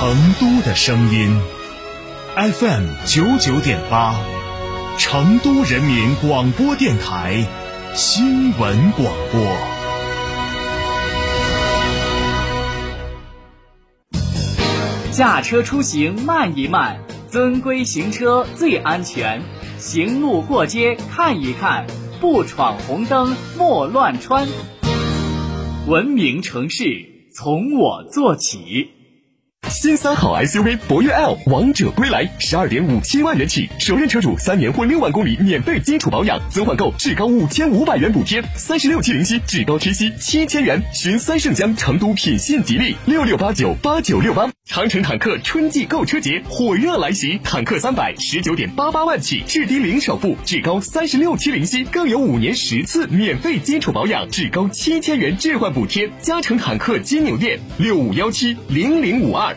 成都的声音，FM 九九点八，成都人民广播电台新闻广播。驾车出行慢一慢，遵规行车最安全。行路过街看一看，不闯红灯莫乱穿。文明城市。从我做起，新三好 SUV 博越 L 王者归来，十二点五七万元起，首任车主三年或六万公里免费基础保养，增换购至高五千五百元补贴，三十六期零息，至高贴息七千元。寻三圣江成都品信吉利六六八九八九六八。长城坦克春季购车节火热来袭，坦克三百十九点八八万起，至低零首付，至高三十六期零息，更有五年十次免费基础保养，至高七千元置换补贴。嘉诚坦克金牛店六五幺七零零五二。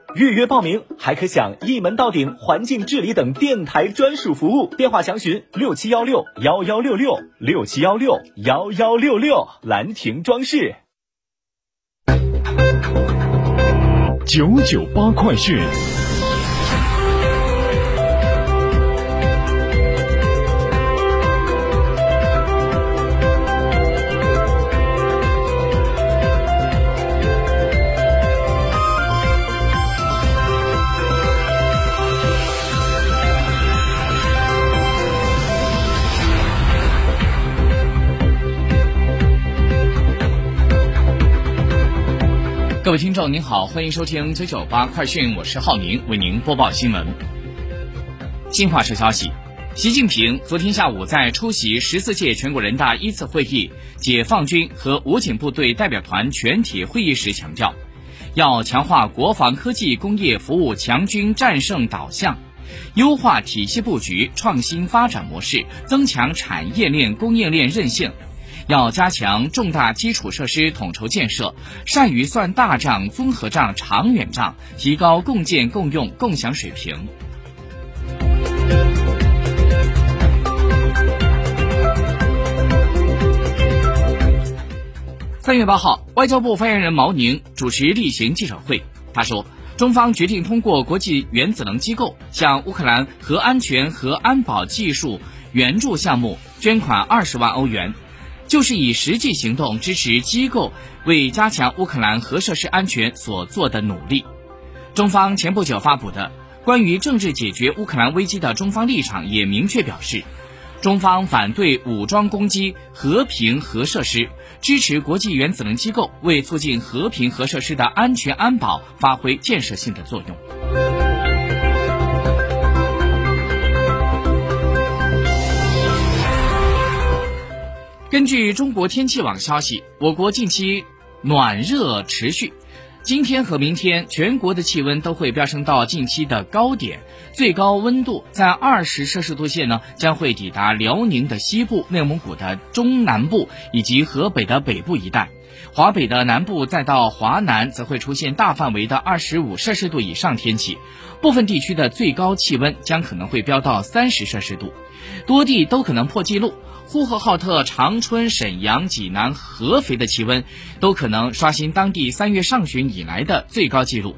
预约报名还可享一门到顶环境治理等电台专属服务，电话详询六七幺六幺幺六六六七幺六幺幺六六。兰亭装饰。九九八快讯。各位听众您好，欢迎收听九九八快讯，我是浩宁，为您播报新闻。新华社消息，习近平昨天下午在出席十四届全国人大一次会议解放军和武警部队代表团全体会议时强调，要强化国防科技工业服务强军战胜导向，优化体系布局、创新发展模式，增强产业链供应链韧性。要加强重大基础设施统筹建设，善于算大账、综合账、长远账，提高共建共用共享水平。三月八号，外交部发言人毛宁主持例行记者会，他说，中方决定通过国际原子能机构向乌克兰核安全和安保技术援助项目捐款二十万欧元。就是以实际行动支持机构为加强乌克兰核设施安全所做的努力。中方前不久发布的关于政治解决乌克兰危机的中方立场也明确表示，中方反对武装攻击和平核设施，支持国际原子能机构为促进和平核设施的安全安保发挥建设性的作用。根据中国天气网消息，我国近期暖热持续，今天和明天全国的气温都会飙升到近期的高点，最高温度在二十摄氏度线呢，将会抵达辽宁的西部、内蒙古的中南部以及河北的北部一带，华北的南部再到华南则会出现大范围的二十五摄氏度以上天气，部分地区的最高气温将可能会飙到三十摄氏度，多地都可能破纪录。呼和浩特、长春、沈阳、济南、合肥的气温都可能刷新当地三月上旬以来的最高纪录。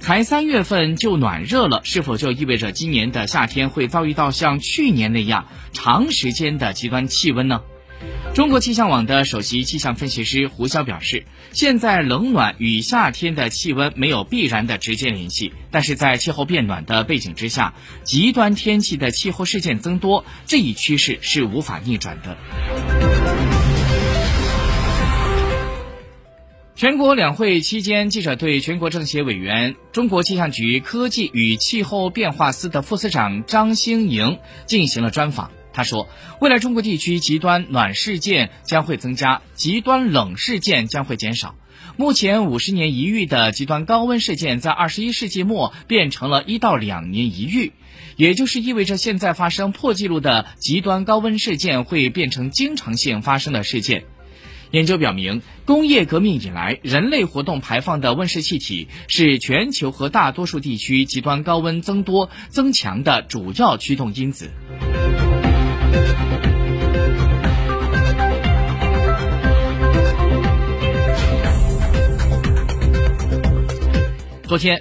才三月份就暖热了，是否就意味着今年的夏天会遭遇到像去年那样长时间的极端气温呢？中国气象网的首席气象分析师胡潇表示，现在冷暖与夏天的气温没有必然的直接联系，但是在气候变暖的背景之下，极端天气的气候事件增多，这一趋势是无法逆转的。全国两会期间，记者对全国政协委员、中国气象局科技与气候变化司的副司长张兴莹进行了专访。他说，未来中国地区极端暖事件将会增加，极端冷事件将会减少。目前五十年一遇的极端高温事件，在二十一世纪末变成了一到两年一遇，也就是意味着现在发生破纪录的极端高温事件会变成经常性发生的事件。研究表明，工业革命以来，人类活动排放的温室气体是全球和大多数地区极端高温增多增强的主要驱动因子。昨天，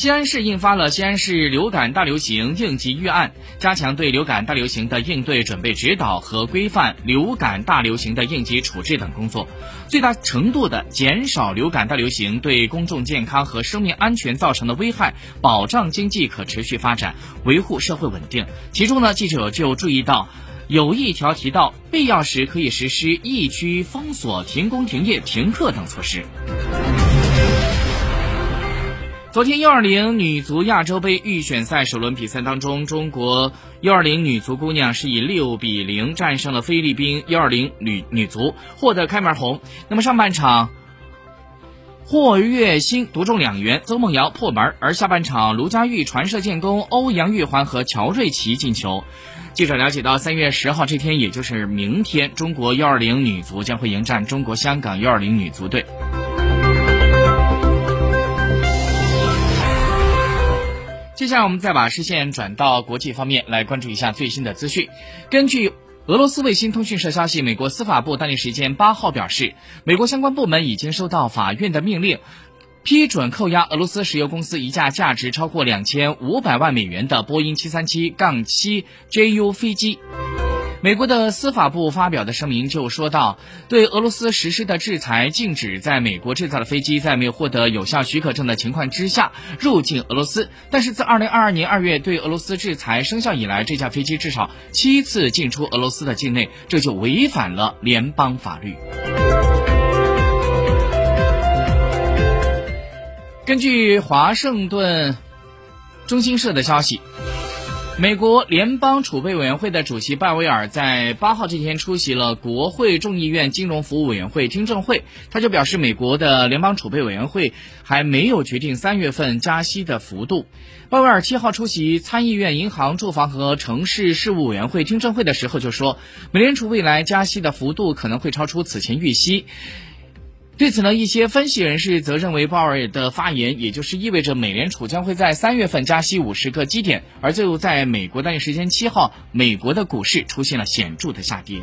西安市印发了《西安市流感大流行应急预案》，加强对流感大流行的应对准备指导和规范流感大流行的应急处置等工作，最大程度的减少流感大流行对公众健康和生命安全造成的危害，保障经济可持续发展，维护社会稳定。其中呢，记者就注意到，有一条提到，必要时可以实施疫区封锁、停工停业、停课等措施。昨天，U20 女足亚洲杯预选赛首轮比赛当中，中国 U20 女足姑娘是以六比零战胜了菲律宾 U20 女女足，获得开门红。那么上半场，霍月星独中两元，邹梦瑶破门，而下半场卢佳玉传射建功，欧阳玉环和乔瑞琪进球。记者了解到，三月十号这天，也就是明天，中国 U20 女足将会迎战中国香港 U20 女足队。接下来，我们再把视线转到国际方面来关注一下最新的资讯。根据俄罗斯卫星通讯社消息，美国司法部当地时间八号表示，美国相关部门已经收到法院的命令，批准扣押俄罗斯石油公司一架价值超过两千五百万美元的波音七三七杠七 JU 飞机。美国的司法部发表的声明就说到，对俄罗斯实施的制裁禁止在美国制造的飞机在没有获得有效许可证的情况之下入境俄罗斯。但是自2022年2月对俄罗斯制裁生效以来，这架飞机至少七次进出俄罗斯的境内，这就违反了联邦法律。根据华盛顿中新社的消息。美国联邦储备委员会的主席鲍威尔在八号这天出席了国会众议院金融服务委员会听证会，他就表示，美国的联邦储备委员会还没有决定三月份加息的幅度。鲍威尔七号出席参议院银行、住房和城市事务委员会听证会的时候就说，美联储未来加息的幅度可能会超出此前预期。对此呢，一些分析人士则认为，鲍尔的发言也就是意味着美联储将会在三月份加息五十个基点，而就在美国当地时间七号，美国的股市出现了显著的下跌。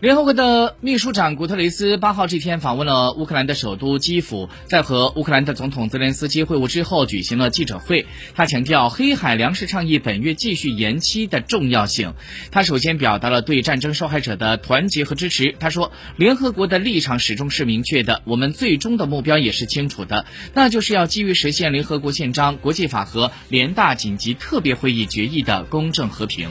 联合国的秘书长古特雷斯八号这天访问了乌克兰的首都基辅，在和乌克兰的总统泽连斯基会晤之后，举行了记者会。他强调黑海粮食倡议本月继续延期的重要性。他首先表达了对战争受害者的团结和支持。他说，联合国的立场始终是明确的，我们最终的目标也是清楚的，那就是要基于实现联合国宪章、国际法和联大紧急特别会议决议的公正和平。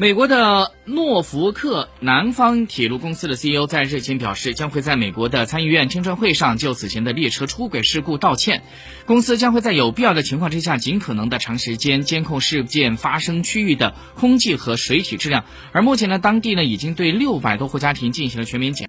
美国的诺福克南方铁路公司的 CEO 在日前表示，将会在美国的参议院听证会上就此前的列车出轨事故道歉。公司将会在有必要的情况之下，尽可能的长时间监控事件发生区域的空气和水体质量。而目前呢，当地呢已经对六百多户家庭进行了全面检。